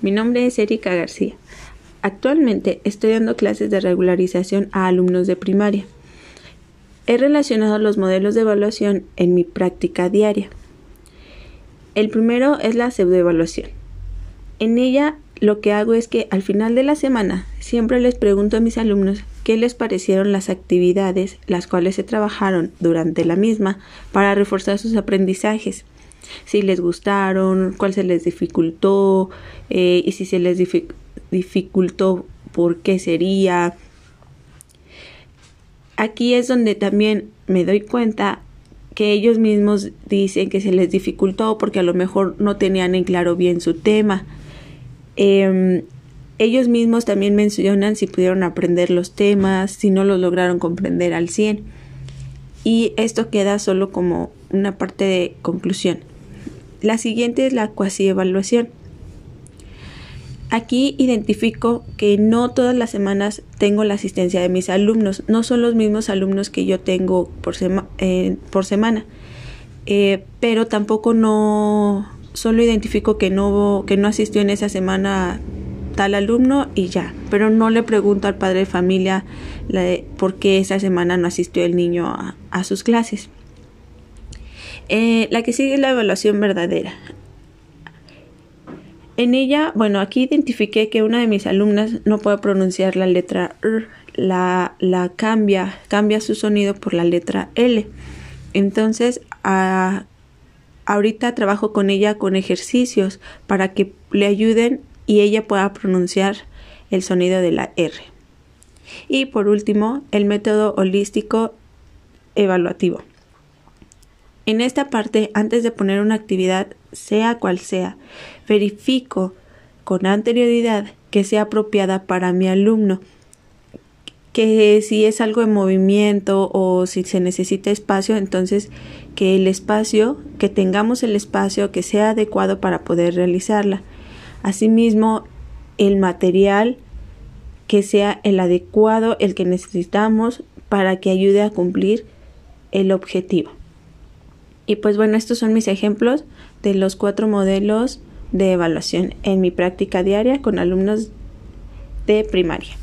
Mi nombre es Erika García. Actualmente estoy dando clases de regularización a alumnos de primaria. He relacionado los modelos de evaluación en mi práctica diaria. El primero es la pseudoevaluación. En ella lo que hago es que al final de la semana siempre les pregunto a mis alumnos qué les parecieron las actividades las cuales se trabajaron durante la misma para reforzar sus aprendizajes si les gustaron, cuál se les dificultó eh, y si se les dificultó, por qué sería. Aquí es donde también me doy cuenta que ellos mismos dicen que se les dificultó porque a lo mejor no tenían en claro bien su tema. Em, ellos mismos también mencionan si pudieron aprender los temas, si no los lograron comprender al 100. Y esto queda solo como una parte de conclusión. La siguiente es la cuasi evaluación. Aquí identifico que no todas las semanas tengo la asistencia de mis alumnos, no son los mismos alumnos que yo tengo por, eh, por semana, eh, pero tampoco no, solo identifico que no, que no asistió en esa semana tal alumno y ya, pero no le pregunto al padre de familia por qué esa semana no asistió el niño a sus clases. Eh, la que sigue es la evaluación verdadera. En ella, bueno, aquí identifiqué que una de mis alumnas no puede pronunciar la letra R, la, la cambia, cambia su sonido por la letra L. Entonces, ahorita trabajo con ella con ejercicios para que le ayuden y ella pueda pronunciar el sonido de la R. Y por último, el método holístico evaluativo. En esta parte, antes de poner una actividad, sea cual sea, verifico con anterioridad que sea apropiada para mi alumno, que si es algo de movimiento o si se necesita espacio, entonces que el espacio, que tengamos el espacio que sea adecuado para poder realizarla. Asimismo, el material que sea el adecuado, el que necesitamos para que ayude a cumplir el objetivo. Y pues bueno, estos son mis ejemplos de los cuatro modelos de evaluación en mi práctica diaria con alumnos de primaria.